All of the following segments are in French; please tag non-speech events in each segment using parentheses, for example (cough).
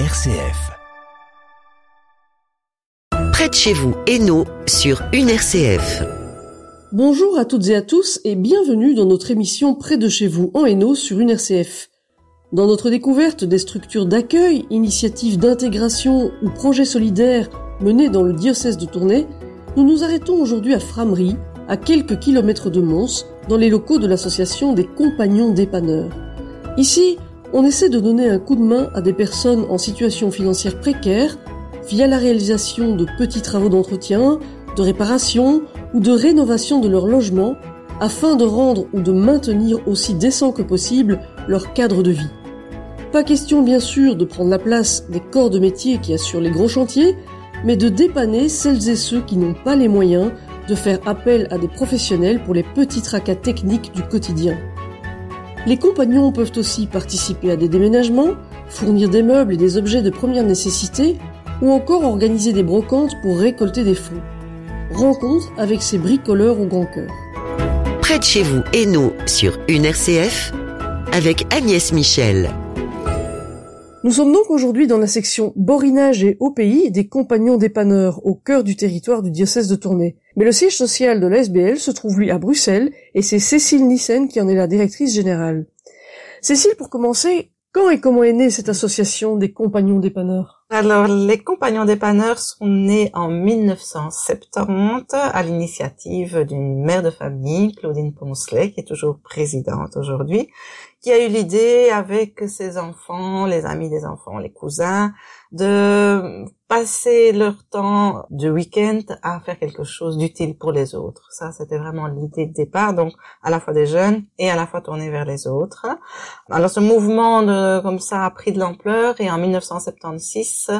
RCF. Près de chez vous, Hainaut, sur une RCF. Bonjour à toutes et à tous et bienvenue dans notre émission Près de chez vous en Hainaut sur une RCF. Dans notre découverte des structures d'accueil, initiatives d'intégration ou projets solidaires menés dans le diocèse de Tournai, nous nous arrêtons aujourd'hui à Framery, à quelques kilomètres de Mons, dans les locaux de l'association des Compagnons dépanneurs. Ici, on essaie de donner un coup de main à des personnes en situation financière précaire via la réalisation de petits travaux d'entretien, de réparation ou de rénovation de leur logement afin de rendre ou de maintenir aussi décent que possible leur cadre de vie. Pas question bien sûr de prendre la place des corps de métier qui assurent les gros chantiers, mais de dépanner celles et ceux qui n'ont pas les moyens de faire appel à des professionnels pour les petits tracas techniques du quotidien. Les compagnons peuvent aussi participer à des déménagements, fournir des meubles et des objets de première nécessité, ou encore organiser des brocantes pour récolter des fonds. Rencontre avec ces bricoleurs au grand cœur. Près de chez vous, Hainaut, sur une RCF, avec Agnès Michel. Nous sommes donc aujourd'hui dans la section Borinage et pays des compagnons dépanneurs au cœur du territoire du diocèse de Tournai. Mais le siège social de l'ASBL se trouve lui à Bruxelles et c'est Cécile Nissen qui en est la directrice générale. Cécile, pour commencer, quand et comment est née cette association des compagnons dépanneurs? Alors, les compagnons dépanneurs sont nés en 1970 à l'initiative d'une mère de famille, Claudine Poncelet, qui est toujours présidente aujourd'hui, qui a eu l'idée avec ses enfants, les amis des enfants, les cousins, de passer leur temps de week-end à faire quelque chose d'utile pour les autres. Ça, c'était vraiment l'idée de départ, donc à la fois des jeunes et à la fois tourner vers les autres. Alors ce mouvement de, comme ça a pris de l'ampleur et en 1976,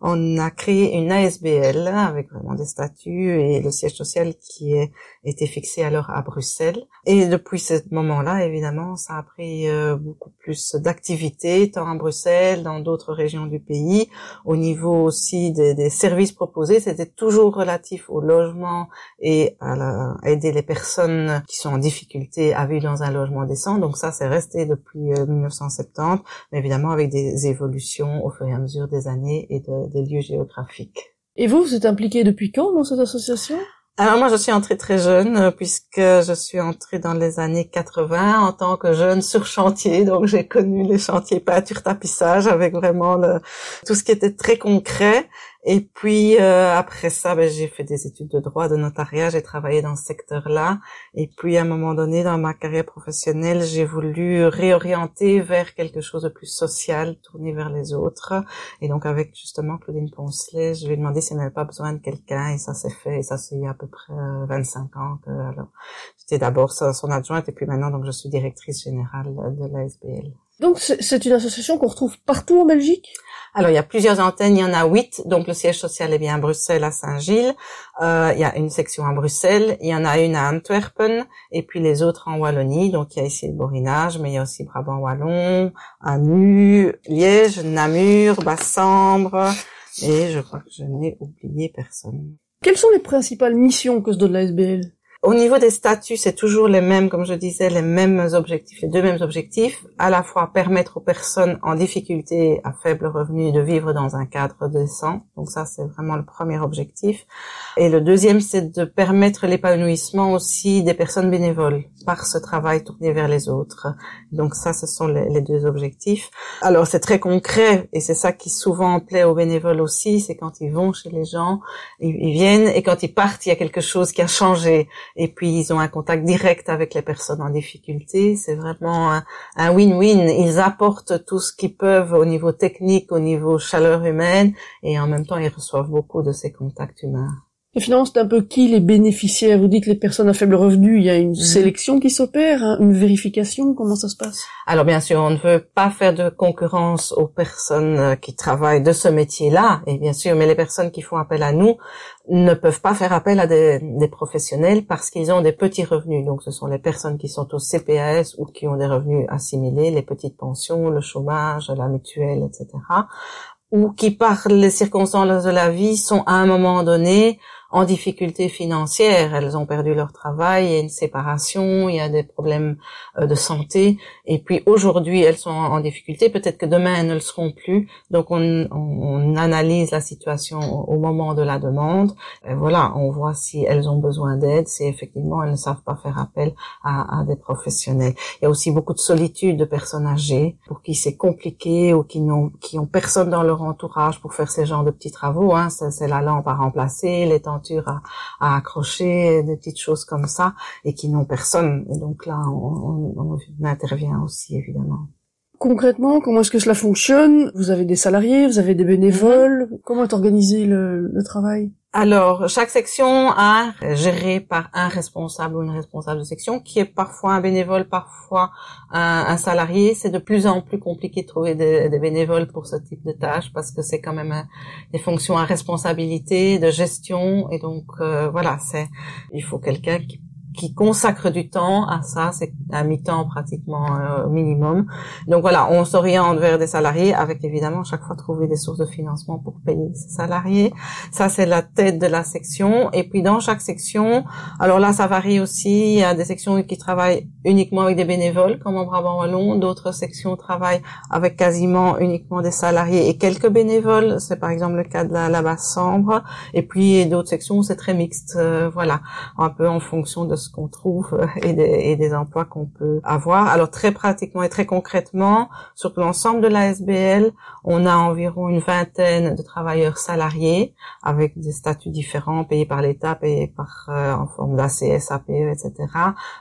on a créé une ASBL avec vraiment des statuts et le siège social qui est, était fixé alors à Bruxelles. Et depuis ce moment-là, évidemment, ça a pris euh, beaucoup plus d'activités, tant à Bruxelles, dans d'autres régions du pays, au niveau aussi des, services proposés, c'était toujours relatif au logement et à, aider les personnes qui sont en difficulté à vivre dans un logement décent. Donc ça, c'est resté depuis 1970, euh, mais évidemment avec des évolutions au fur et à mesure des années et des lieux géographiques. Et vous, vous êtes impliqué depuis quand dans cette association? Alors moi, je suis entrée très jeune euh, puisque je suis entrée dans les années 80 en tant que jeune sur chantier. Donc j'ai connu les chantiers peinture tapissage avec vraiment tout ce qui était très concret. Et puis euh, après ça, ben, j'ai fait des études de droit, de notariat, j'ai travaillé dans ce secteur-là. Et puis à un moment donné, dans ma carrière professionnelle, j'ai voulu réorienter vers quelque chose de plus social, tourner vers les autres. Et donc avec justement Claudine Poncelet, je lui ai demandé si elle n'avait pas besoin de quelqu'un, et ça s'est fait. Et ça c'est il y a à peu près 25 euh, ans que alors j'étais d'abord son adjointe, et puis maintenant donc je suis directrice générale de l'ASBL. Donc c'est une association qu'on retrouve partout en Belgique? Alors, il y a plusieurs antennes, il y en a huit. Donc, le siège social est bien à Bruxelles, à Saint-Gilles. Euh, il y a une section à Bruxelles. Il y en a une à Antwerpen. Et puis, les autres en Wallonie. Donc, il y a ici le Borinage, mais il y a aussi Brabant-Wallon, Anu, Liège, Namur, Bassambre. Et je crois que je n'ai oublié personne. Quelles sont les principales missions que se donne l'ASBL au niveau des statuts, c'est toujours les mêmes, comme je disais, les mêmes objectifs, les deux mêmes objectifs, à la fois permettre aux personnes en difficulté à faible revenu de vivre dans un cadre décent. Donc ça, c'est vraiment le premier objectif. Et le deuxième, c'est de permettre l'épanouissement aussi des personnes bénévoles par ce travail tourné vers les autres. Donc ça, ce sont les, deux objectifs. Alors c'est très concret et c'est ça qui souvent plaît aux bénévoles aussi, c'est quand ils vont chez les gens, ils viennent et quand ils partent, il y a quelque chose qui a changé et puis ils ont un contact direct avec les personnes en difficulté. C'est vraiment un win-win. Ils apportent tout ce qu'ils peuvent au niveau technique, au niveau chaleur humaine, et en même temps ils reçoivent beaucoup de ces contacts humains. Et finalement, c'est un peu qui les bénéficiaires Vous dites les personnes à faible revenu, il y a une mhm. sélection qui s'opère, hein, une vérification, comment ça se passe? Alors bien sûr, on ne veut pas faire de concurrence aux personnes euh, qui travaillent de ce métier-là, et bien sûr, mais les personnes qui font appel à nous ne peuvent pas faire appel à des, des professionnels parce qu'ils ont des petits revenus. Donc ce sont les personnes qui sont au CPAS ou qui ont des revenus assimilés, les petites pensions, le chômage, la mutuelle, etc. Ou qui par les circonstances de la vie sont à un moment donné en difficulté financière. Elles ont perdu leur travail, il y a une séparation, il y a des problèmes euh, de santé. Et puis aujourd'hui, elles sont en difficulté. Peut-être que demain, elles ne le seront plus. Donc on, on analyse la situation au moment de la demande. Et voilà, on voit si elles ont besoin d'aide, si effectivement elles ne savent pas faire appel à, à des professionnels. Il y a aussi beaucoup de solitude de personnes âgées pour qui c'est compliqué ou qui n'ont qui ont personne dans leur entourage pour faire ces genres de petits travaux. Hein. C'est la lampe à remplacer, les à, à, accrocher, des petites choses comme ça, et qui n'ont personne. Et donc là, on, on, on intervient aussi évidemment. Concrètement, comment est-ce que cela fonctionne? Vous avez des salariés, vous avez des bénévoles. Mhm. Comment est organisé le, le travail? Alors, chaque section a géré par un responsable ou une responsable de section, qui est parfois un bénévole, parfois un, salarié. C'est de plus en plus compliqué de trouver des, bénévoles pour ce type de tâches parce que c'est quand même des fonctions à responsabilité, de gestion, et donc euh, voilà, c'est il faut quelqu'un qui qui consacre du temps à ça, c'est un mi-temps pratiquement euh, minimum. Donc voilà, on s'oriente vers des salariés avec évidemment chaque fois trouver des sources de financement pour payer ces salariés. Ça c'est la tête de la section. Et puis dans chaque section, alors là ça varie aussi. Il y a des sections qui travaillent uniquement avec des bénévoles, comme en Brabant wallon. D'autres sections travaillent avec quasiment uniquement des salariés et quelques bénévoles. C'est par exemple le cas de la, la basse sambre. Et puis d'autres sections c'est très mixte. Euh, voilà, un peu en fonction de ce qu'on trouve euh, et des, et des emplois qu'on peut avoir. Alors très pratiquement et très concrètement, sur l'ensemble de la SBL, on a environ une vingtaine de travailleurs salariés avec des statuts différents payés par l'État, payés par euh, en forme d'ACS, APE, etc.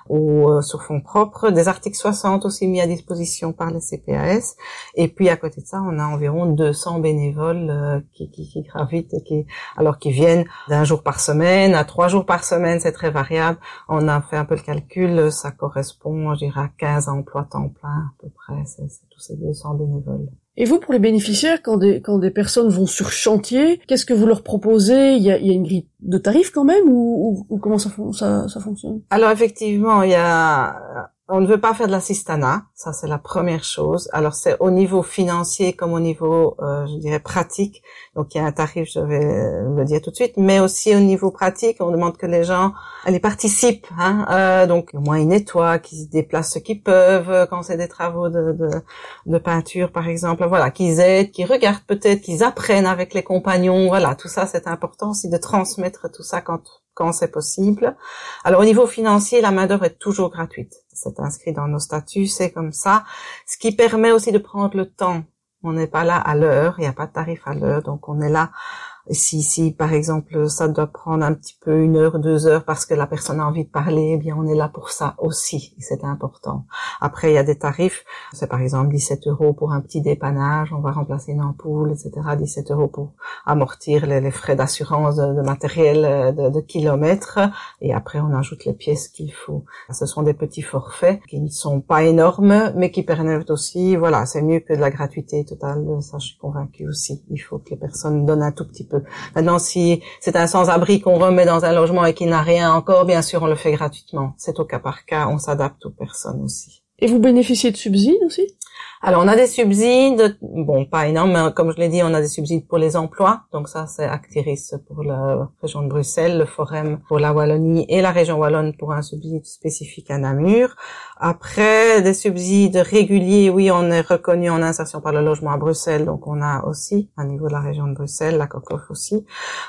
ou euh, sur fonds propres. Des articles 60 aussi mis à disposition par les CPAS. Et puis à côté de ça, on a environ 200 bénévoles qui, qui, qui gravitent et qui alors qui viennent d'un jour par semaine à trois jours par semaine, c'est très variable on a fait un peu le calcul, ça correspond, je dirais, à 15 emplois temps plein à peu près, c'est tous ces 200 bénévoles. Et vous, pour les bénéficiaires, quand des, quand des personnes vont sur chantier, qu'est-ce que vous leur proposez? Il y, a, il y a une grille de tarifs quand même ou, ou, comment ça, ça, ça fonctionne? Alors effectivement, il y a on ne veut pas faire de l'assistanat, ça c'est la première chose. Alors c'est au niveau financier comme au niveau, euh, je dirais, pratique. Donc il y a un tarif, je vais le dire tout de suite, mais aussi au niveau pratique, on demande que les gens, les participent. Hein, euh, donc au moins ils nettoient, qu'ils déplacent ce qu'ils peuvent euh, quand c'est des travaux de, de, de, peinture par exemple. Voilà, qu'ils aident, qu'ils regardent peut-être, qu'ils apprennent avec les compagnons. Voilà, tout ça c'est important aussi de transmettre tout ça quand quand c'est possible. Alors au niveau financier, la main d'œuvre est toujours gratuite. C'est inscrit dans nos statuts, c'est comme ça. Ce qui permet aussi de prendre le temps. On n'est pas là à l'heure, il n'y a pas de tarif à l'heure, donc on est là si, si par exemple ça doit prendre un petit peu une heure, deux heures parce que la personne a envie de parler, eh bien on est là pour ça aussi, c'est important. Après il y a des tarifs, c'est par exemple 17 euros pour un petit dépannage, on va remplacer une ampoule, etc. 17 euros pour amortir les, frais d'assurance de, matériel de, de, kilomètres, et après on ajoute les pièces qu'il faut. Ce sont des petits forfaits qui ne sont pas énormes, mais qui permettent aussi, voilà, c'est mieux que de la gratuité totale, ça je suis convaincue aussi. Il faut que les personnes donnent un tout petit peu Maintenant, si c'est un sans-abri qu'on remet dans un logement et qu'il n'a rien encore, bien sûr, on le fait gratuitement. C'est au cas par cas, on s'adapte aux personnes aussi. Et vous bénéficiez de subsides aussi? Alors, on a des subsides, bon, pas énormes, mais comme je l'ai dit, on a des subsides pour les emplois. Donc ça, c'est Actiris pour la région de Bruxelles, le Forum pour la Wallonie et la région wallonne pour un subside spécifique à Namur. Après, des subsides réguliers, oui, on est reconnu en insertion par le logement à Bruxelles, donc on a aussi, à niveau de la région de Bruxelles, la COCOF aussi.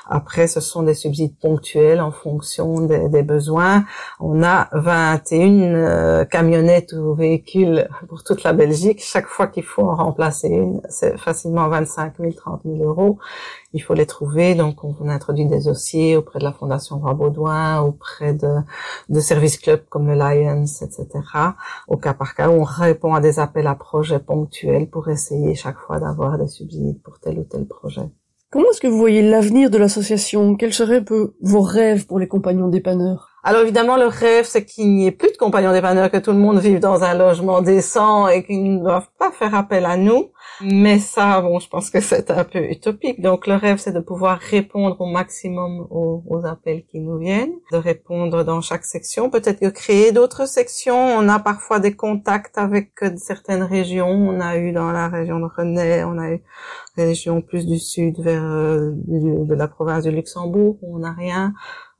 Après, ce sont des subsides ponctuels en fonction des, besoins. On a 21 euh, camionnettes ou véhicules pour toute la Belgique. Chaque fois qu'il faut en remplacer une, c'est facilement 25 000, 30 000 euros. Il faut les trouver, donc on introduit des dossiers auprès de la Fondation Baudouin, auprès de, de services clubs comme le Lions, etc. Au cas par cas, on répond à des appels à projets ponctuels pour essayer chaque fois d'avoir des subsides pour tel ou tel projet. Comment est-ce que vous voyez l'avenir de l'association? Quels seraient vos rêves pour les compagnons dépanneurs? Alors évidemment, le rêve, c'est qu'il n'y ait plus de compagnons dépanneurs, que tout le monde vive dans un logement décent et qu'ils ne doivent pas faire appel à nous. Mais ça, bon, je pense que c'est un peu utopique. Donc le rêve, c'est de pouvoir répondre au maximum aux, appels qui nous viennent, de répondre dans chaque section. Peut-être que créer d'autres sections. On a parfois des contacts avec certaines régions. On a eu dans la région de René, on a eu régions plus du sud vers euh, de la province du Luxembourg où on n'a rien.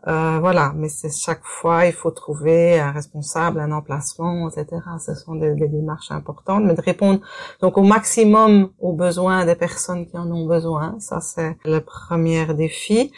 Euh, voilà, mais c'est chaque fois, il faut trouver un responsable, un emplacement, etc. Ce sont des, des, démarches importantes, mais de répondre donc au maximum aux besoins des personnes qui en ont besoin, ça c'est le premier défi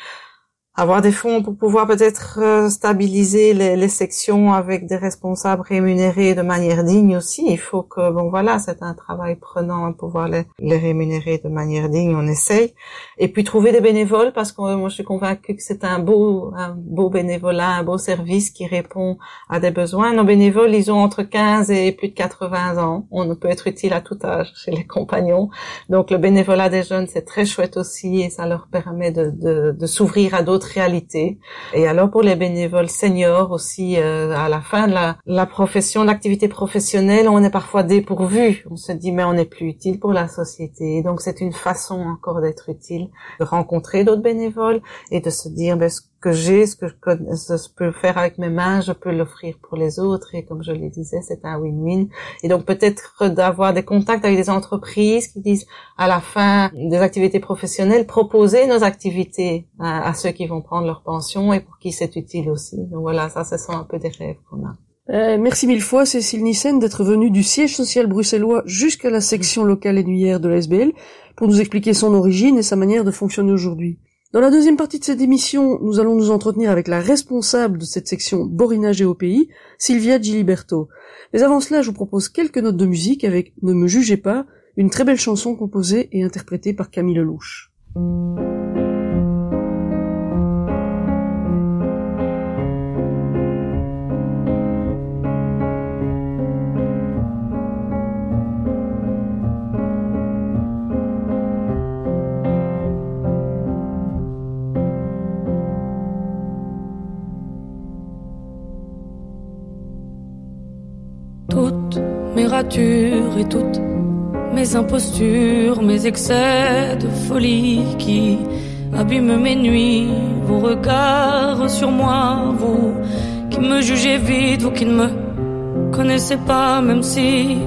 avoir des fonds pour pouvoir peut-être euh, stabiliser les, les, sections avec des responsables rémunérés de manière digne aussi. Il faut que, bon voilà, c'est un travail prenant pouvoir les, les, rémunérer de manière digne, on essaye. Et puis trouver des bénévoles parce que moi je suis convaincue que c'est un beau, un beau bénévolat, un beau service qui répond à des besoins. Nos bénévoles, ils ont entre 15 et plus de 80 ans. On peut être utile à tout âge chez les compagnons. Donc le bénévolat des jeunes, c'est très chouette aussi et ça leur permet de, de, de s'ouvrir à d'autres réalité. Et alors pour les bénévoles seniors aussi, euh, à la fin de la, la profession, l'activité professionnelle, on est parfois dépourvu. On se dit mais on n'est plus utile pour la société. donc c'est une façon encore d'être utile, de rencontrer d'autres bénévoles et de se dire ben, que j'ai, ce que je, peux faire avec mes mains, je peux l'offrir pour les autres. Et comme je le disais, c'est un win-win. Et donc peut-être d'avoir des contacts avec des entreprises qui disent à la fin des activités professionnelles, proposer nos activités à, ceux qui vont prendre leur pension et pour qui c'est utile aussi. Donc voilà, ça, ce sont un peu des rêves qu'on a. Euh, merci mille fois Cécile Nissen d'être venue du siège social bruxellois jusqu'à la section locale et de la SBL pour nous expliquer son origine et sa manière de fonctionner aujourd'hui. Dans la deuxième partie de cette émission, nous allons nous entretenir avec la responsable de cette section Borina Géopays, Sylvia Giliberto. Mais avant cela, je vous propose quelques notes de musique avec Ne me jugez pas, une très belle chanson composée et interprétée par Camille Lelouch. Mes impostures, mes excès de folie qui abîment mes nuits, vos regards sur moi, vous qui me jugez vite, vous qui ne me connaissez pas, même si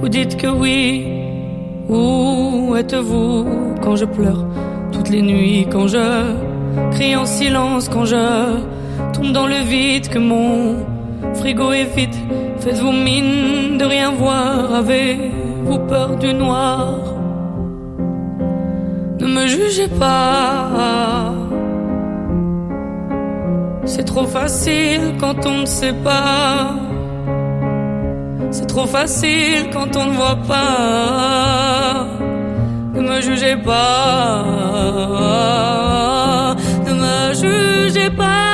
vous dites que oui. Où êtes-vous quand je pleure toutes les nuits, quand je crie en silence, quand je tombe dans le vide, que mon frigo est vide Faites-vous mine de rien voir, avez-vous peur du noir Ne me jugez pas. C'est trop facile quand on ne sait pas. C'est trop facile quand on ne voit pas. Ne me jugez pas. Ne me jugez pas.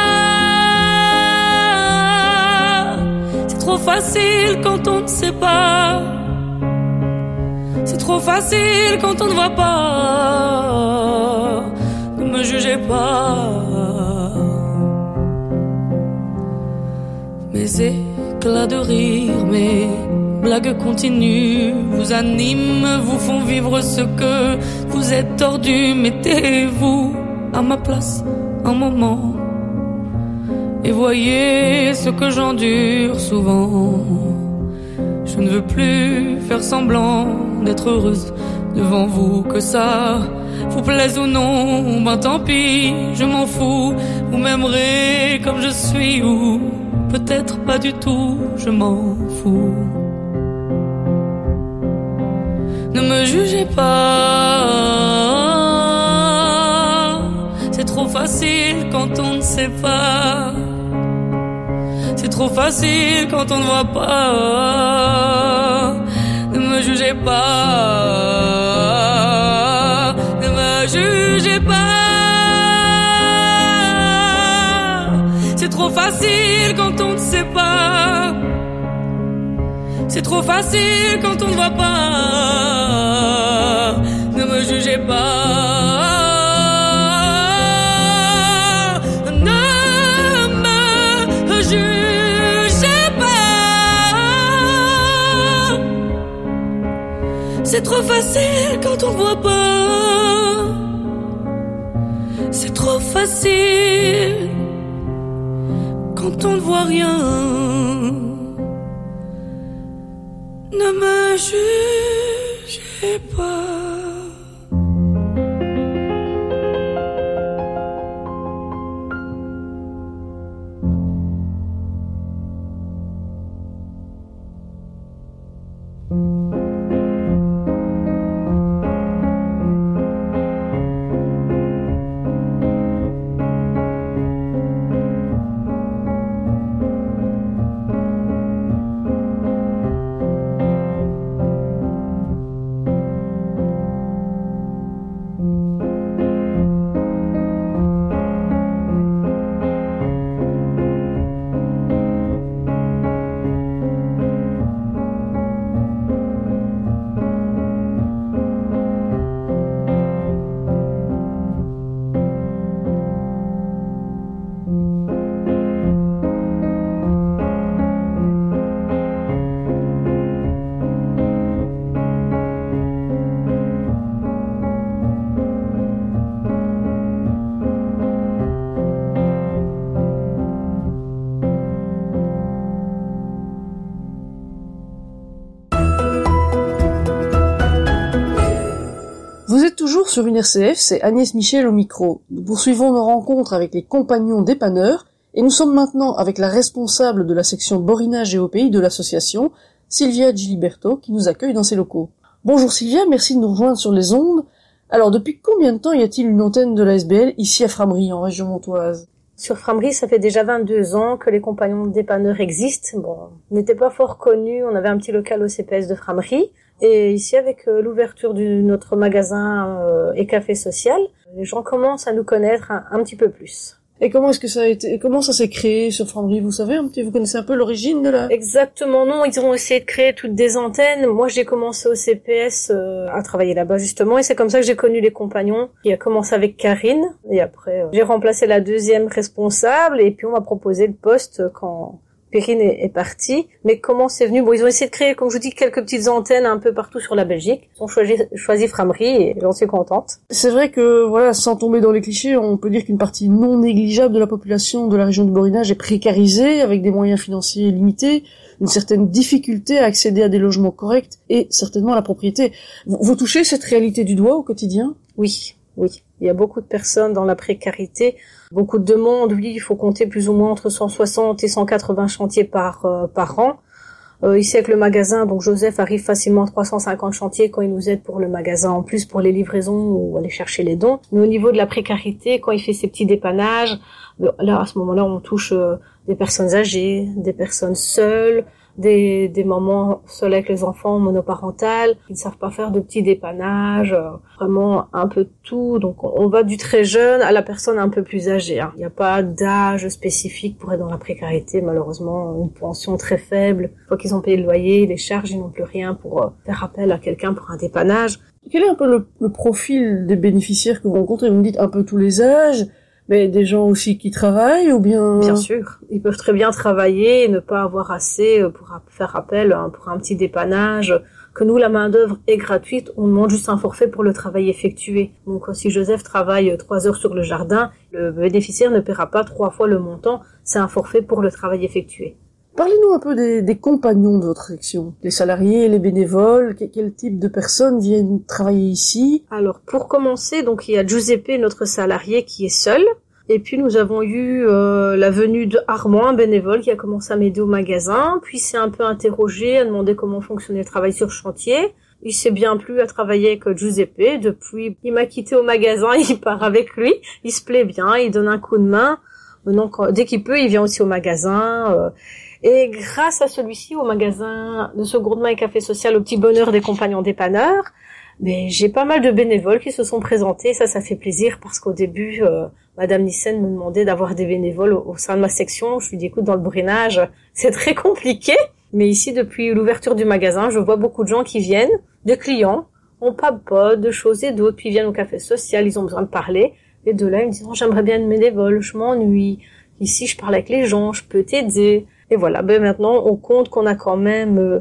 facile quand on ne sait pas. Trop facile quand on ne voit pas. Ne me jugez pas. Mes éclats de rire, mes blagues continues vous animent, vous font vivre ce que vous êtes tordu. Mettez-vous à ma place un moment et voyez ce que j'endure souvent. Je ne veux plus faire semblant d'être heureuse devant vous, que ça vous plaise ou non, ben tant pis, je m'en fous. Vous m'aimerez comme je suis ou peut-être pas du tout, je m'en fous. Ne me jugez pas, c'est trop facile quand on ne sait pas trop facile quand on ne voit pas. Ne me jugez pas. Ne me jugez pas. C'est trop facile quand on ne sait pas. C'est trop facile quand on ne voit pas. Ne me jugez pas. Facile quand on voit pas. C'est trop facile quand on ne voit rien. Ne me jugez pas. Sur une RCF, c'est Agnès Michel au micro. Nous poursuivons nos rencontres avec les compagnons dépanneurs et nous sommes maintenant avec la responsable de la section borinage et au pays de l'association, Sylvia Giliberto, qui nous accueille dans ses locaux. Bonjour Sylvia, merci de nous rejoindre sur les ondes. Alors depuis combien de temps y a-t-il une antenne de la SBL ici à Framery, en région montoise? Sur Framery, ça fait déjà 22 ans que les compagnons dépanneurs existent. Bon, on n'était pas fort connus, on avait un petit local au CPS de Framery. Et ici, avec euh, l'ouverture de notre magasin euh, et café social, les gens commencent à nous connaître un, petit peu plus. Et comment est-ce que ça a été, comment ça s'est créé sur Framery Vous savez un petit, vous connaissez un peu l'origine de la Exactement, non. Ils ont essayé de créer toutes des antennes. Moi, j'ai commencé au CPS euh, à travailler là-bas justement, et c'est comme ça que j'ai connu les compagnons. Qui a commencé avec Karine, et après j'ai remplacé la deuxième responsable, et puis on m'a proposé le poste quand Perrine est, partie. Mais comment c'est venu? Bon, ils ont essayé de créer, comme je vous dis, quelques petites antennes un peu partout sur la Belgique. Ils ont choisi, choisi Framery et j'en suis contente. C'est vrai que, voilà, sans tomber dans les clichés, on peut dire qu'une partie non négligeable de la population de la région du Borinage est précarisée, avec des moyens financiers limités, une certaine difficulté à accéder à des logements corrects et certainement à la propriété. vous touchez cette réalité du doigt au quotidien? Oui, oui. Il y a beaucoup de personnes dans la précarité, beaucoup de demandes. Oui, il faut compter plus ou moins entre 160 et 180 chantiers par euh, par an. Euh, ici avec le magasin, donc Joseph arrive facilement à 350 chantiers quand il nous aide pour le magasin, en plus pour les livraisons ou aller chercher les dons. Mais au niveau de la précarité, quand il fait ses petits dépannages, euh, là à ce moment-là, on touche des personnes âgées, des personnes seules, des, des mamans seules avec les enfants, monoparentales, qui ne savent pas faire de petits dépannages, euh, vraiment un peu tout. Donc on va du très jeune à la personne un peu plus âgée. Hein. Il n'y a pas d'âge spécifique pour être dans la précarité, malheureusement, une pension très faible. Une fois qu'ils ont payé le loyer, les charges, ils n'ont plus rien pour euh, faire appel à quelqu'un pour un dépannage. Quel est un peu le, le profil des bénéficiaires que vous rencontrez? Vous me dites un peu tous les âges mais des gens aussi qui travaillent ou bien Bien sûr, ils peuvent très bien travailler et ne pas avoir assez euh, pour faire appel hein, pour un petit dépannage. Que nous, la main d'œuvre est gratuite, on demande juste un forfait pour le travail effectué. Donc, si Joseph travaille euh, trois heures sur le jardin, le bénéficiaire ne paiera pas trois fois le montant. C'est un forfait pour le travail effectué. Parlez-nous un peu des, compagnons de votre section, les salariés, les bénévoles, quel, type de personnes viennent travailler ici? Alors pour commencer, donc il y a Giuseppe, notre salarié, qui est seul. Et puis nous avons eu euh, la venue de Armand, un bénévole, qui a commencé à m'aider au magasin, puis s'est un peu interrogé, a demandé comment fonctionnait le travail sur chantier. Il s'est bien plu à travailler avec Giuseppe. Depuis, il m'a quitté au magasin, (laughs) il part avec lui. Il se plaît bien, il donne un coup de main. Donc dès qu'il peut, il vient aussi au magasin. Euh, et grâce à celui-ci, au magasin de ce gourmand et café social, au petit bonheur des compagnons dépanneurs, mais j'ai pas mal de bénévoles qui se sont présentés. Ça, ça fait plaisir parce qu'au début, euh, Madame Nissen me demandait d'avoir des bénévoles au, sein de ma section. Je lui dis, écoute, dans le brinage, (laughs) c'est très compliqué. Mais ici, depuis l'ouverture du magasin, je vois beaucoup de gens qui viennent, de clients, on papote de choses et d'autres, puis ils viennent au café social, ils ont besoin de parler. Et de là, ils me disent, oh, j'aimerais bien une bénévole, je m'ennuie. Ici, je parle avec les gens, je peux t'aider. Et voilà, ben maintenant on compte qu'on a quand même euh,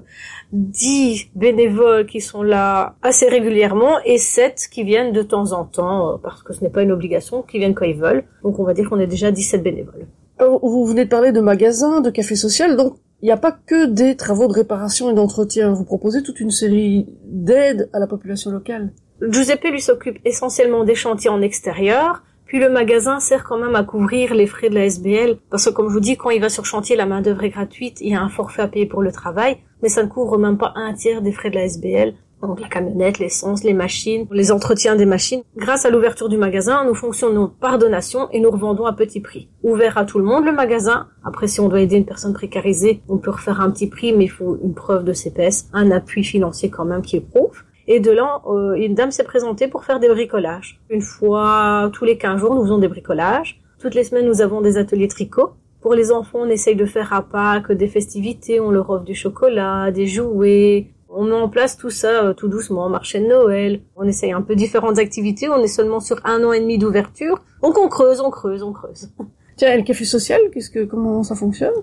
10 bénévoles qui sont là assez régulièrement et 7 qui viennent de temps en temps, euh, parce que ce n'est pas une obligation, qui viennent quand ils veulent. Donc on va dire qu'on est déjà 17 bénévoles. Vous venez de parler de magasins, de cafés social, donc il n'y a pas que des travaux de réparation et d'entretien. Vous proposez toute une série d'aides à la population locale. Giuseppe lui s'occupe essentiellement des chantiers en extérieur, puis le magasin sert quand même à couvrir les frais de la SBL, parce que comme je vous dis, quand il va sur chantier, la main d'œuvre est gratuite, il y a un forfait à payer pour le travail, mais ça ne couvre même pas un tiers des frais de la SBL. Donc la camionnette, l'essence, les machines, les entretiens des machines. Grâce à l'ouverture du magasin, nous fonctionnons par donation et nous revendons à petit prix. Ouvert à tout le monde le magasin. Après, si on doit aider une personne précarisée, on peut refaire un petit prix, mais il faut une preuve de CPS, un appui financier quand même qui est prouve. Et de là, euh, une dame s'est présentée pour faire des bricolages. Une fois tous les 15 jours, nous faisons des bricolages. Toutes les semaines, nous avons des ateliers tricot. Pour les enfants, on essaye de faire à Pâques des festivités, on leur offre du chocolat, des jouets. On met en place tout ça euh, tout doucement, marché de Noël. On essaye un peu différentes activités. On est seulement sur un an et demi d'ouverture. Donc on creuse, on creuse, on creuse. Tiens, le café social, qu'est-ce que, comment ça fonctionne?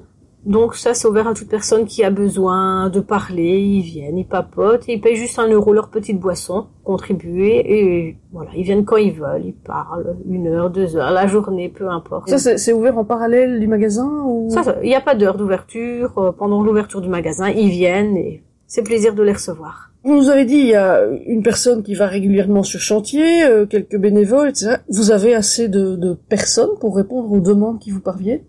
Donc ça, c'est ouvert à toute personne qui a besoin de parler. Ils viennent, ils papotent, et ils payent juste un euro leur petite boisson, contribuer, et voilà, ils viennent quand ils veulent, ils parlent une heure, deux heures, la journée, peu importe. Ça, c'est ouvert en parallèle du magasin ou? Ça, ça, il n'y a pas d'heure d'ouverture. Euh, Pendant l'ouverture du magasin, ils viennent et c'est plaisir de les recevoir. Vous nous avez dit, il y a une personne qui va régulièrement sur chantier, euh, quelques bénévoles, etc. Vous avez assez de, de personnes pour répondre aux demandes qui vous parviennent?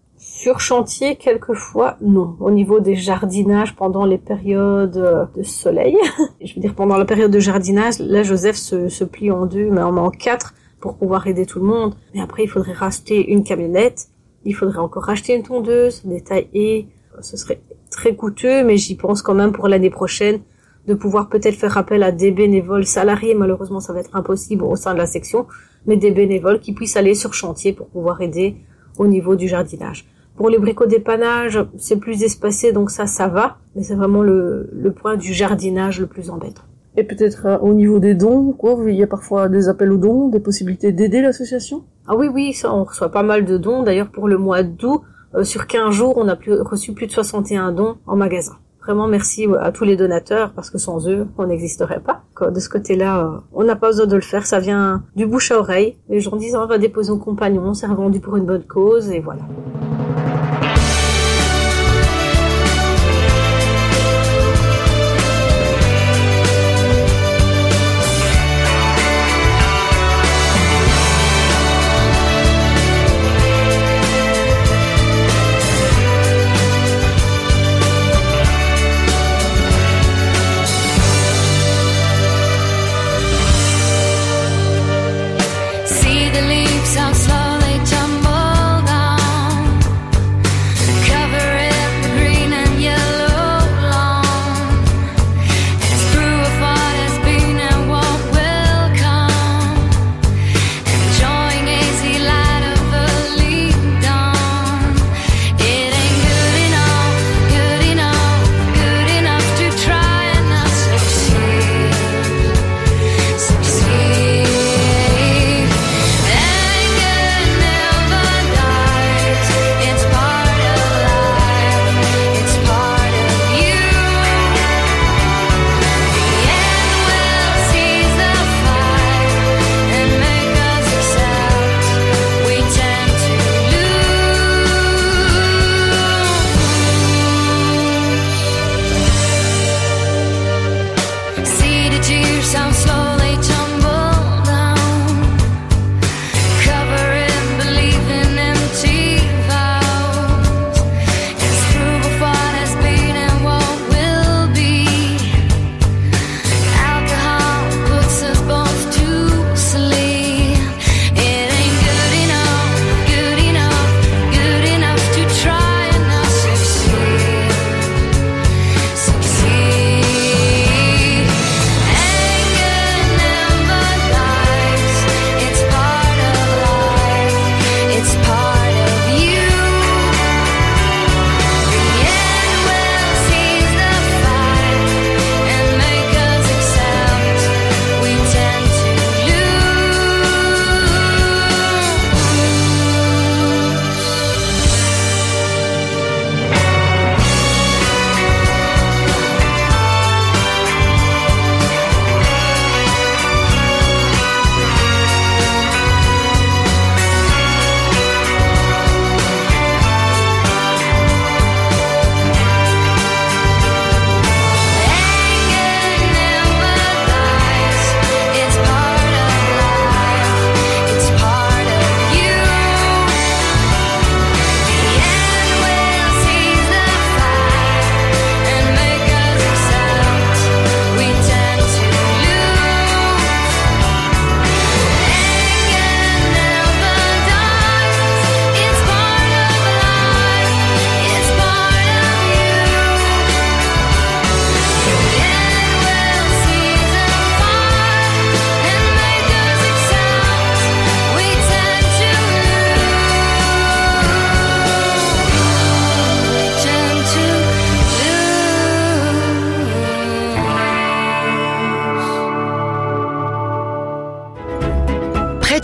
Sur chantier, quelquefois, non. Au niveau des jardinages pendant les périodes euh, de soleil, (laughs) je veux dire pendant la période de jardinage, là Joseph se, se plie en deux, mais en quatre pour pouvoir aider tout le monde. Mais après, il faudrait racheter une camionnette, il faudrait encore racheter une tondeuse, des tailles et ce serait très coûteux, mais j'y pense quand même pour l'année prochaine de pouvoir peut-être faire appel à des bénévoles salariés. Malheureusement, ça va être impossible au sein de la section, mais des bénévoles qui puissent aller sur chantier pour pouvoir aider au niveau du jardinage. Pour les bricot-dépannage, c'est plus espacé, donc ça, ça va, mais c'est vraiment le, le point du jardinage le plus embêtant. Et peut-être euh, au niveau des dons, quoi, il y a parfois des appels aux dons, des possibilités d'aider l'association? Ah oui, oui, ça, on reçoit pas mal de dons. D'ailleurs, pour le mois d'août, euh, sur 15 jours, on a plus- reçu plus de 61 dons en magasin. Vraiment merci à tous les donateurs parce que sans eux, on n'existerait pas. Quoi, De ce côté-là, euh, on n'a pas besoin de le faire, ça vient du bouche à oreille. Les gens disent on va déposer au compagnon, c'est revendu pour une bonne cause et voilà.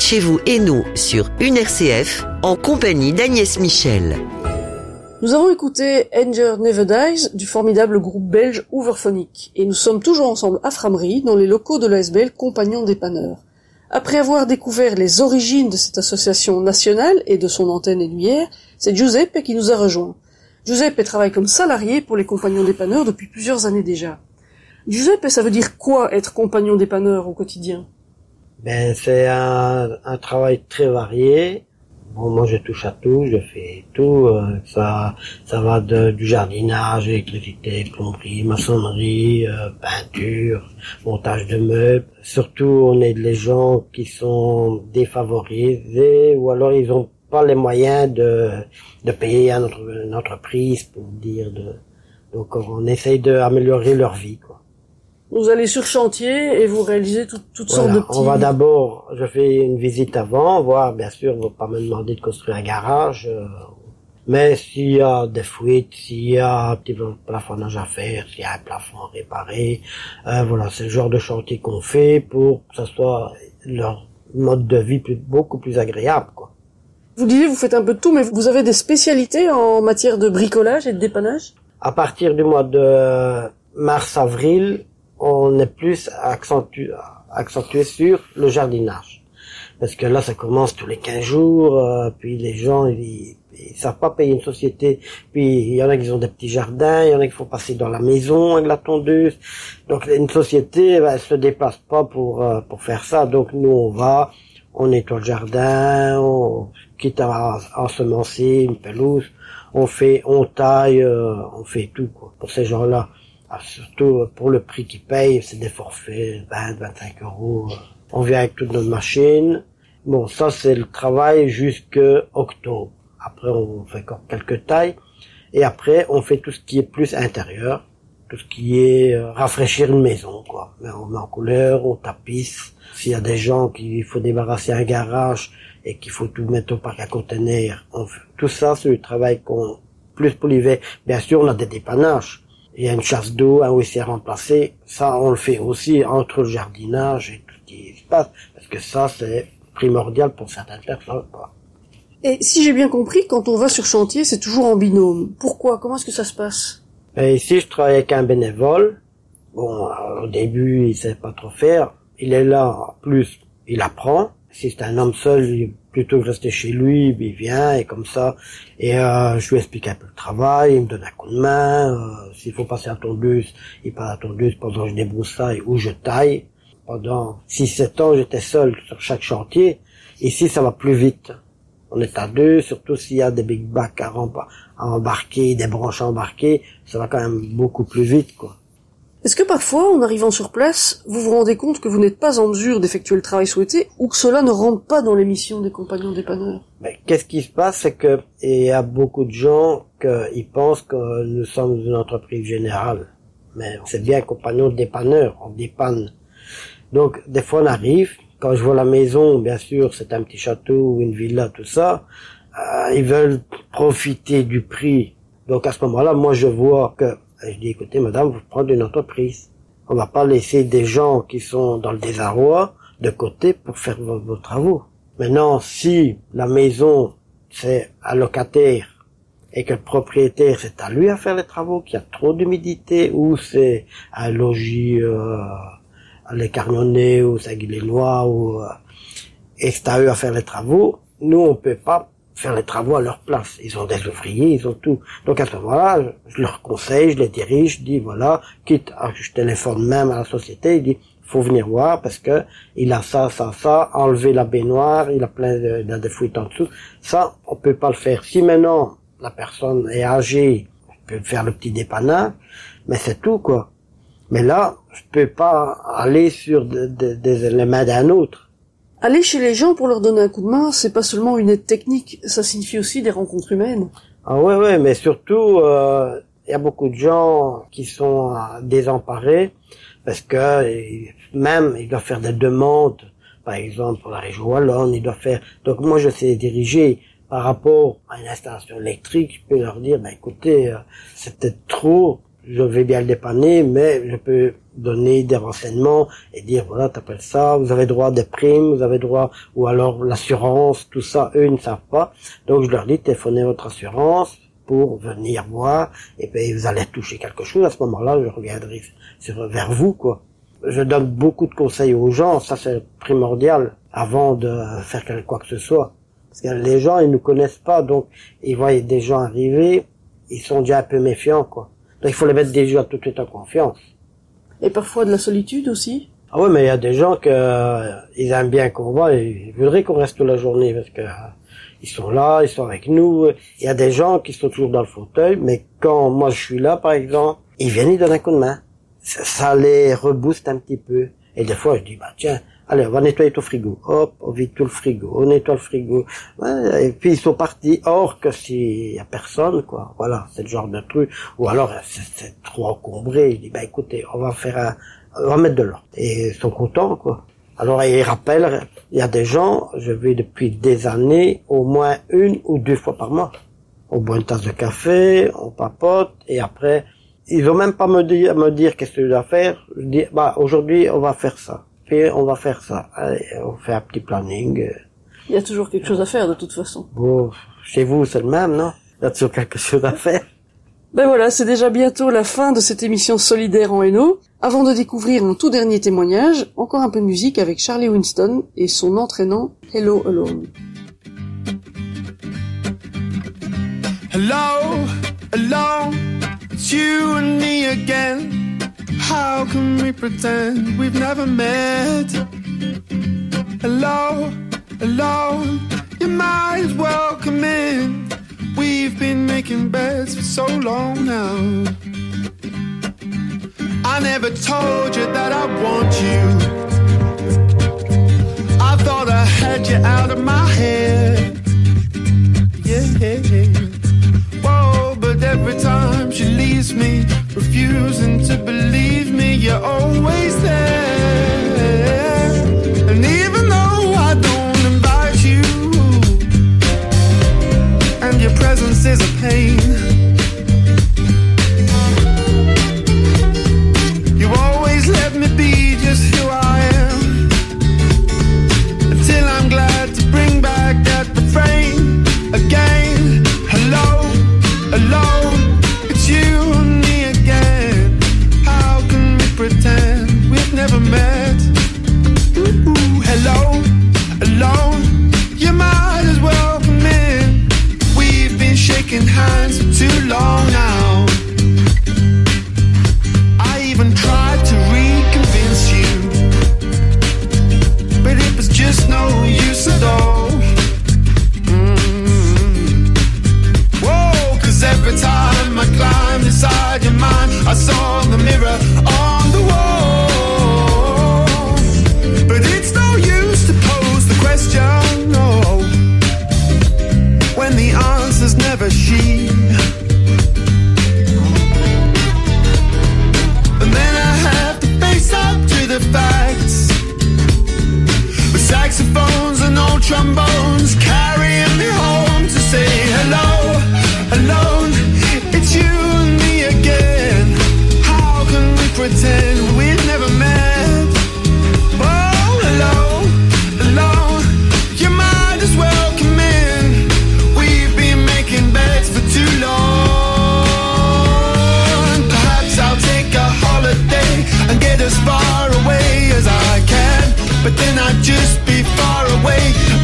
Chez vous et nous sur une RCF en compagnie d'Agnès Michel. Nous avons écouté Anger Never Dies du formidable groupe belge Overphonic et nous sommes toujours ensemble à Framery dans les locaux de l'ASBL Compagnon Dépanneur. Après avoir découvert les origines de cette association nationale et de son antenne éluière, c'est Giuseppe qui nous a rejoints. Giuseppe travaille comme salarié pour les compagnons dépanneurs depuis plusieurs années déjà. Giuseppe, ça veut dire quoi être compagnon dépanneur au quotidien? Ben c'est un, un travail très varié. Bon, moi je touche à tout, je fais tout. euh, ça, ça va de, du jardinage, électricité, plomberie, maçonnerie, euh, peinture, montage de meubles. Surtout, on est les gens qui sont défavorisés ou alors ils ont pas les moyens de, de payer à notre, une entreprise pour dire de. Donc on essaye d'améliorer leur vie. Vous allez sur chantier et vous réalisez tout- toutes Voilà, sortes de petits... On va d'abord, je fais une visite avant, voir, bien sûr, on va pas me demander de construire un garage, euh, mais s'il y a des fuites, s'il y a un petit plafonnage à faire, s'il y a un plafond à réparer, euh, voilà, c'est le genre de chantier qu'on fait pour que ce soit leur mode de vie plus- beaucoup plus agréable, quoi. Vous disiez, vous faites un peu de tout, mais vous avez des spécialités en matière de bricolage et de dépannage? À partir du mois de mars-avril, on est plus accentué, accentué sur le jardinage. Parce que là, ça commence tous les 15 jours, euh, puis les gens, ils, ils savent pas payer une société. Puis il y en a qui ont des petits jardins, il y en a qui font passer dans la maison avec la tondeuse. Donc une société, ben, elle se déplace pas pour euh, pour faire ça. Donc nous, on va, on nettoie le jardin, on quitte à ensemencer une pelouse, on fait, on taille, euh, on fait tout quoi. Pour ces gens-là, Ah, surtout pour le prix qu'ils payent, c'est des forfaits, 20, 25 euros. On vient avec toutes nos machines. Bon, ça c'est le travail jusqu'à octobre. Après, on fait encore quelques tailles. Et après, on fait tout ce qui est plus intérieur, tout ce qui est euh, rafraîchir une maison, quoi. On met en couleur, on tapisse. S'il y a des gens qu'il faut débarrasser un garage et qu'il faut tout mettre au parc à conteneurs, on fait- tout ça, c'est le travail qu'on, plus pour l'hiver. Bien sûr, on a des dépannages. Il y a une chasse d'eau, un WC à remplacer. Ça, on le fait aussi entre le jardinage et tout ce qui se passe. Parce que ça, c'est primordial pour certaines personnes, quoi. Et si j'ai bien compris, quand on va sur chantier, c'est toujours en binôme. Pourquoi? Comment est-ce que ça se passe? Et ici, je travaille avec un bénévole. Bon, euh, au début, il sait pas trop faire. Il est là, en plus, il apprend. Si c'est un homme seul, plutôt que rester chez lui, il vient et comme ça. Et euh, je lui explique un peu le travail, il me donne un coup de main. euh, S'il faut passer à tondeuse, il passe à tondeuse pendant que je débroussaille ou je taille. Pendant 6-7 ans, j'étais seul sur chaque chantier. Ici, ça va plus vite. On est à deux, surtout s'il y a des big bacs à embarquer, des branches à embarquer, ça va quand même beaucoup plus vite, quoi. Est-ce que parfois, en arrivant sur place, vous vous rendez compte que vous n'êtes pas en mesure d'effectuer le travail souhaité ou que cela ne rentre pas dans les missions des compagnons dépanneurs? Mais qu'est-ce qui se passe, c'est que il y a beaucoup de gens qui pensent que nous sommes une entreprise générale. Mais c'est bien compagnon dépanneur, on dépanne. Donc, des fois, on arrive, quand je vois la maison, bien sûr, c'est un petit château ou une villa, tout ça, euh, ils veulent profiter du prix. Donc, à ce moment-là, moi, je vois que, je dis, écoutez, madame, vous prenez une entreprise. On va pas laisser des gens qui sont dans le désarroi de côté pour faire vos, travaux. Maintenant, si la maison, c'est un locataire et que le propriétaire, c'est à lui à faire les travaux, qu'il y a trop d'humidité, ou c'est un logis euh, à l'Écarnonnet, ou Saint-Guilénois, ou, euh, et c'est à eux à faire les travaux, nous, on peut pas faire les travaux à leur place. Ils ont des ouvriers, ils ont tout. Donc à ce moment-là, je leur conseille, je les dirige, je dis voilà, quitte je téléphone même à la société, il dit faut venir voir parce que il a ça, ça, ça, enlever la baignoire, il a plein de, a des fuites en dessous. Ça, on peut pas le faire. Si maintenant la personne est âgée, on peut faire le petit dépannage, mais c'est tout quoi. Mais là, je peux pas aller sur de- de- des mains d'un autre. Aller chez les gens pour leur donner un coup de main, c'est pas seulement une aide technique, ça signifie aussi des rencontres humaines. Ah ouais, ouais, mais surtout, euh, il y a beaucoup de gens qui sont euh, désemparés parce que euh, même ils doivent faire des demandes, par exemple pour la région wallonne, ils doivent faire. Donc moi, je sais diriger par rapport à une installation électrique. Je peux leur dire, ben écoutez, euh, c'est peut-être trop. Je vais bien le dépanner, mais je peux donner des renseignements et dire voilà t'appelles ça, vous avez droit à des primes, vous avez droit ou alors l'assurance, tout ça, eux ils ne savent pas. Donc je leur dis téléphonez votre assurance pour venir voir et puis vous allez toucher quelque chose. À ce moment-là, je reviendrai sur, vers vous quoi. Je donne beaucoup de conseils aux gens, ça c'est primordial avant de faire quoi que ce soit. Parce que les gens ils nous connaissent pas donc ils voient des gens arriver, ils sont déjà un peu méfiants quoi. Donc il faut les mettre déjà tout de suite en confiance. Et parfois de la solitude aussi Ah oui, mais il y a des gens que euh, ils aiment bien qu'on voit et ils voudraient qu'on reste toute la journée parce que euh, ils sont là, ils sont avec nous. Il y a des gens qui sont toujours dans le fauteuil, mais quand moi je suis là, par exemple, ils viennent, ils donnent un coup de main. Ça, ça les rebooste un petit peu. Et des fois, je dis, bah tiens, allez, on va nettoyer ton frigo. Hop, on vide tout le frigo, on nettoie le frigo. Et puis ils sont partis. Or que s'il y a personne, quoi. Voilà, c'est le genre de truc. Ou alors c'est trop encombré. Je dis, bah écoutez, on va faire un, on va mettre de l'ordre. Et ils sont contents, quoi. Alors ils rappellent, il y a des gens, je vais depuis des années, au moins une ou deux fois par mois. On boit une tasse de café, on papote, et après, ils ont même pas me dire, me dire qu'est-ce que je dois faire. Je dis, bah aujourd'hui on va faire ça puis on va faire ça. Allez, on fait un petit planning. Il y a toujours quelque chose à faire de toute façon. Bon, chez vous c'est le même, non? Il y a toujours quelque chose à faire. Ben voilà, c'est déjà bientôt la fin de cette émission solidaire en Hainaut. Avant de découvrir un tout dernier témoignage, encore un peu de musique avec Charlie Winston et son entraînant Hello Alone. Hello, alone, it's you and me again. How can we pretend we've never met? Hello, hello, you might as well come in. We've been making beds for so long now. I never told you that I want you. I thought I had you out of my head. Yeah. Every time she leaves me, refusing to believe me, you're always there. And even though I don't invite you, and your presence is a pain. Answer's never she. And then I have to face up to the facts. With saxophones and old trombones carrying me home to say hello,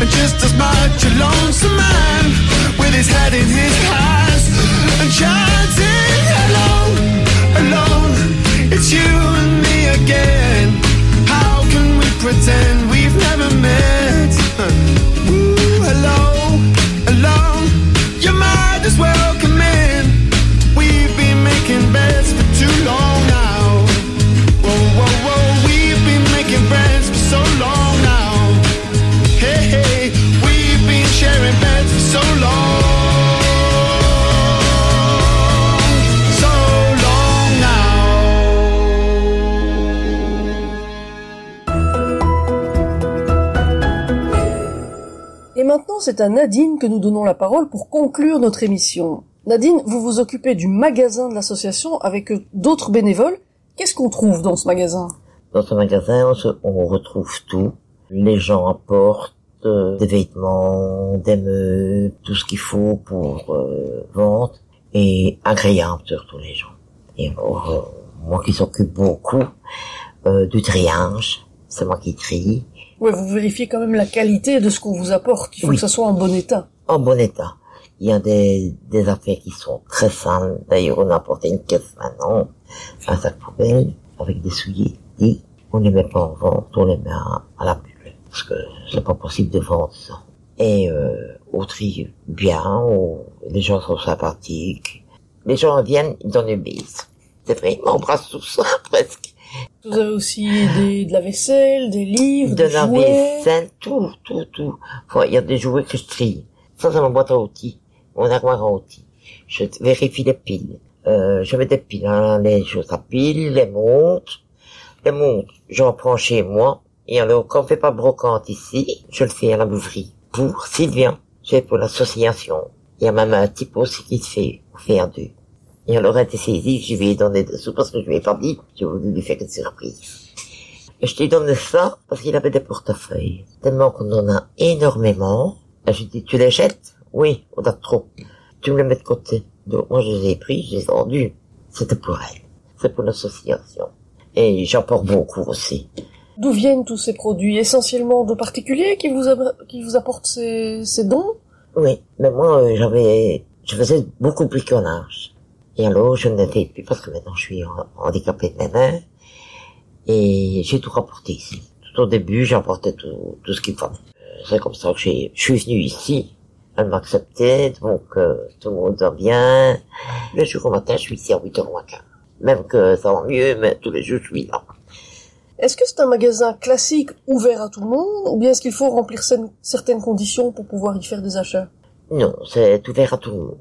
and just as much a lonesome man with his head in his hands and chanting hello, alone. It's you and me again. How can we pretend we've never Et maintenant, c'est à Nadine que nous donnons la parole pour conclure notre émission. Nadine, vous vous occupez du magasin de l'association avec euh, d'autres bénévoles. Qu'est-ce qu'on trouve dans ce magasin? Dans ce magasin, on, retrouve tout. Les gens apportent euh, des vêtements, des meubles, tout ce qu'il faut pour euh, vendre et agréable surtout les gens. Et moi qui s'occupe beaucoup du triage, c'est moi qui trie, Ouais, vous vérifiez quand même la qualité de ce qu'on vous apporte. Il faut Oui. que ça soit en bon état. en bon état. Il y a des, des affaires qui sont très sales. D'ailleurs, on a apporté une caisse maintenant, un sac poubelle, avec des souliers. Et on ne les met pas en vente, on les met à, à la bulle. Parce que c'est pas possible de vendre ça. Et euh, au tri bien, on- les gens sont sympathiques. Les gens viennent, ils donnent une bise. C'est vrai, ils m'embrassent tout ça, (laughs) presque. Vous avez aussi des, de la vaisselle, des livres, de des la jouets. vaisselle, tout, tout, tout. Enfin, Il y a des jouets que je trie. Ça, c'est ma boîte à outils, mon armoire à outils. Je vérifie les piles. Euh, je mets des piles, hein, les choses à piles, les montres. Les montres, j'en prends chez moi. Et alors, quand on fait pas brocante ici, je le fais à la boucherie. Pour Sylvien, c'est pour l'association. Il y a même un type aussi qui se fait faire deux. Et alors, elle était saisie, je lui ai donné des sous parce que je lui ai pas dit, je voulais lui faire une surprise. Et je t'ai donné ça parce qu'il avait des portefeuilles. Tellement qu'on en a énormément. Et je lui ai dit, tu les jettes? Oui, on a trop. Tu me les mets de côté. Donc moi, je les ai pris, je les ai vendus. C'était pour elle. C'est pour l'association. Et j'en porte beaucoup aussi. D'où viennent tous ces produits? Essentiellement de particuliers qui vous, qui vous apportent ces, ces dons? Oui, mais moi, euh, j'avais, je faisais beaucoup de bricolage. Et alors, je ne le fais plus parce que maintenant, je suis ha- handicapé de mes mains. Et j'ai tout rapporté ici. Tout au début, j'apportais tout, tout ce qu'il fallait. Euh, C'est comme ça que j'ai, je suis venu ici. Elle m'a accepté, donc euh, tout le monde va bien. Le jour au matin, je suis ici à 8h moins. Même que ça va mieux, mais tous les jours, je suis là. Est-ce que c'est un magasin classique ouvert à tout le monde ou bien est-ce qu'il faut remplir cer- certaines conditions pour pouvoir y faire des achats? Non, c'est ouvert à tout le monde.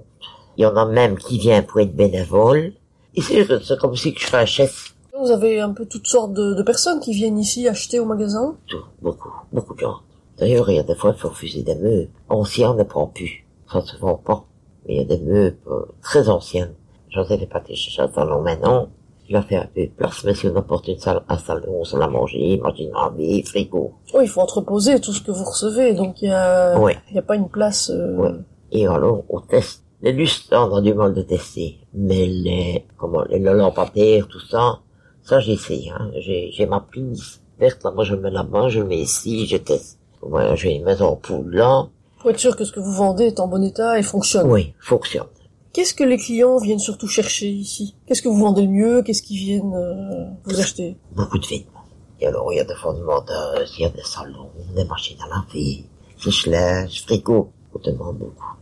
Il y en a même qui viennent pour être bénévole. Et c'est comme si que je fais un chef. Vous avez un peu toutes sortes de, de personnes qui viennent ici acheter au magasin Tout, beaucoup, beaucoup de gens. D'ailleurs, il y a des fois, il faut refuser des meubles. Anciens, on ne prend plus. Ça se vend pas. Mais il y a des meubles euh, très anciens. J'en ai des pâtés chez salon maintenant. Il va faire un peu de place, mais si on apporte une salle, un salon, salle à manger, machine à laver, frigo. Oui, il faut entreposer tout ce que vous recevez, donc il y a, Ouais. il y a pas une place. euh, Ouais. Et alors, on teste. Les lustres, on a du mal de tester. Mais les, comment, les lampadaires, tout ça, ça j'essaie, hein. J'ai, j'ai ma prise verte, là, moi je mets là-bas, je mets ici, je teste. Voilà, j'ai une maison poule là. Pour être sûr que ce que vous vendez est en bon état et fonctionne. Oui, fonctionne. Qu'est-ce que les clients viennent surtout chercher ici? Qu'est-ce que vous vendez le mieux? Qu'est-ce qu'ils viennent euh, vous acheter? Beaucoup de vêtements. Et alors, il y a des fondementeuses, il y a des salons, des machines à laver, sèche-linge, frigo. On demande beaucoup.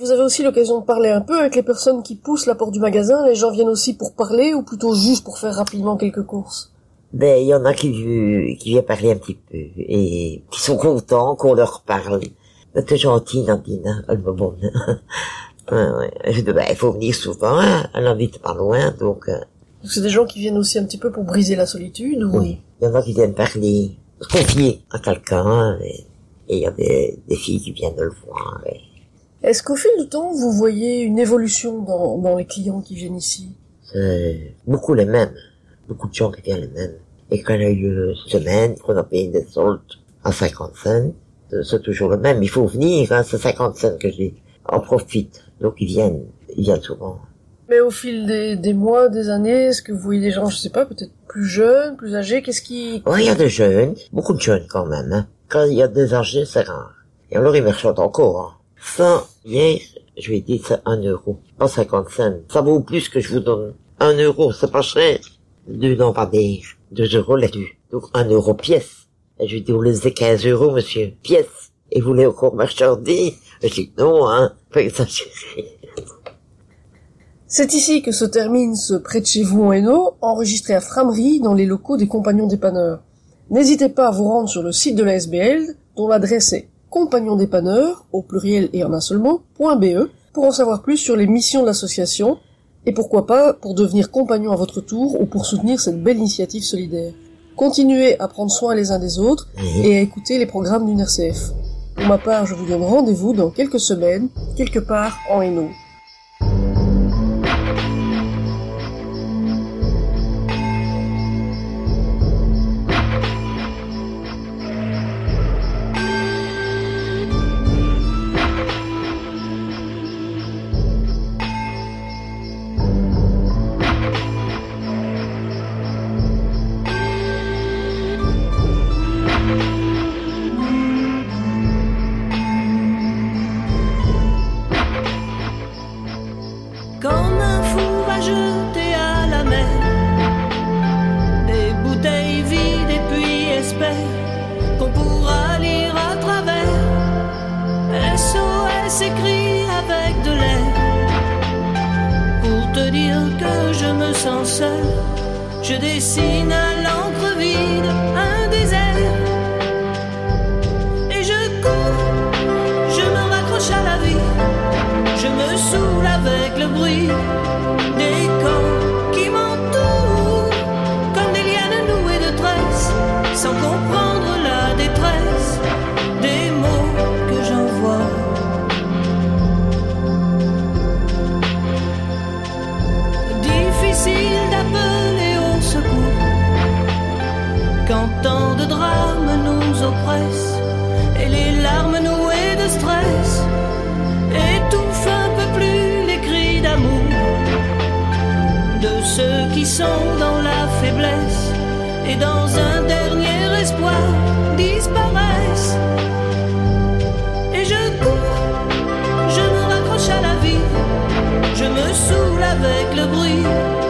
Vous avez aussi l'occasion de parler un peu avec les personnes qui poussent la porte du magasin. Les gens viennent aussi pour parler ou plutôt juste pour faire rapidement quelques courses? Ben, il y en a qui, qui viennent parler un petit peu et qui sont contents qu'on leur parle. T'es gentille, Nadine, hein, elle me bonne. (laughs) ouais, ouais. Je dis, ben, il faut venir souvent, hein. elle habite pas loin, donc, euh, Donc c'est des gens qui viennent aussi un petit peu pour briser la solitude ou... oui? Il y en a qui viennent parler, se confier à quelqu'un, et il y a des, des filles qui viennent le voir. et Est-ce qu'au fil du temps, vous voyez une évolution dans, dans les clients qui viennent ici? C'est beaucoup les mêmes. Beaucoup de gens qui viennent les mêmes. Et quand il y a eu une semaine, qu'on a payé des soldes à 50 cents, euh, c'est toujours le même. Il faut venir, hein, c'est 50 cents que je dis. En profite. Donc ils viennent, ils viennent souvent. Mais au fil des, des mois, des années, est-ce que vous voyez des gens, je sais pas, peut-être plus jeunes, plus âgés? Qu'est-ce qui... Ouais, il y a des jeunes, beaucoup de jeunes quand même. Hein. Quand il y a des âgés, c'est rare. Et alors ils me encore. Hein. Ça, hier, je lui ai dit c'est un euro, pas 50 cents. Ça vaut plus que je vous donne. Un euro, c'est pas cher. Deux lampadaires, deux euros deux. Donc un euro pièce. Je lui dit, vous laissez 15 euros, monsieur, pièce. Et vous voulez encore marchander Je dis non, hein, pas exagérer. C'est ici que se termine ce Près de chez vous en Hainaut, enregistré à Framery dans les locaux des compagnons dépanneurs. N'hésitez pas à vous rendre sur le site de la SBL, dont l'adresse est compagnondépanneurs, au pluriel et en un seul mot, .be, pour en savoir plus sur les missions de l'association, et pourquoi pas pour devenir compagnon à votre tour ou pour soutenir cette belle initiative solidaire. Continuez à prendre soin les uns des autres et à écouter les programmes d'une RCF. Pour ma part, je vous donne rendez-vous dans quelques semaines, quelque part en Hainaut. qu'on pourra lire à travers. SOS écrit avec de l'air. Pour te dire que je me sens seul, je dessine à dans la faiblesse et dans un dernier espoir disparaissent. Et je cours, je me raccroche à la vie, je me saoule avec le bruit.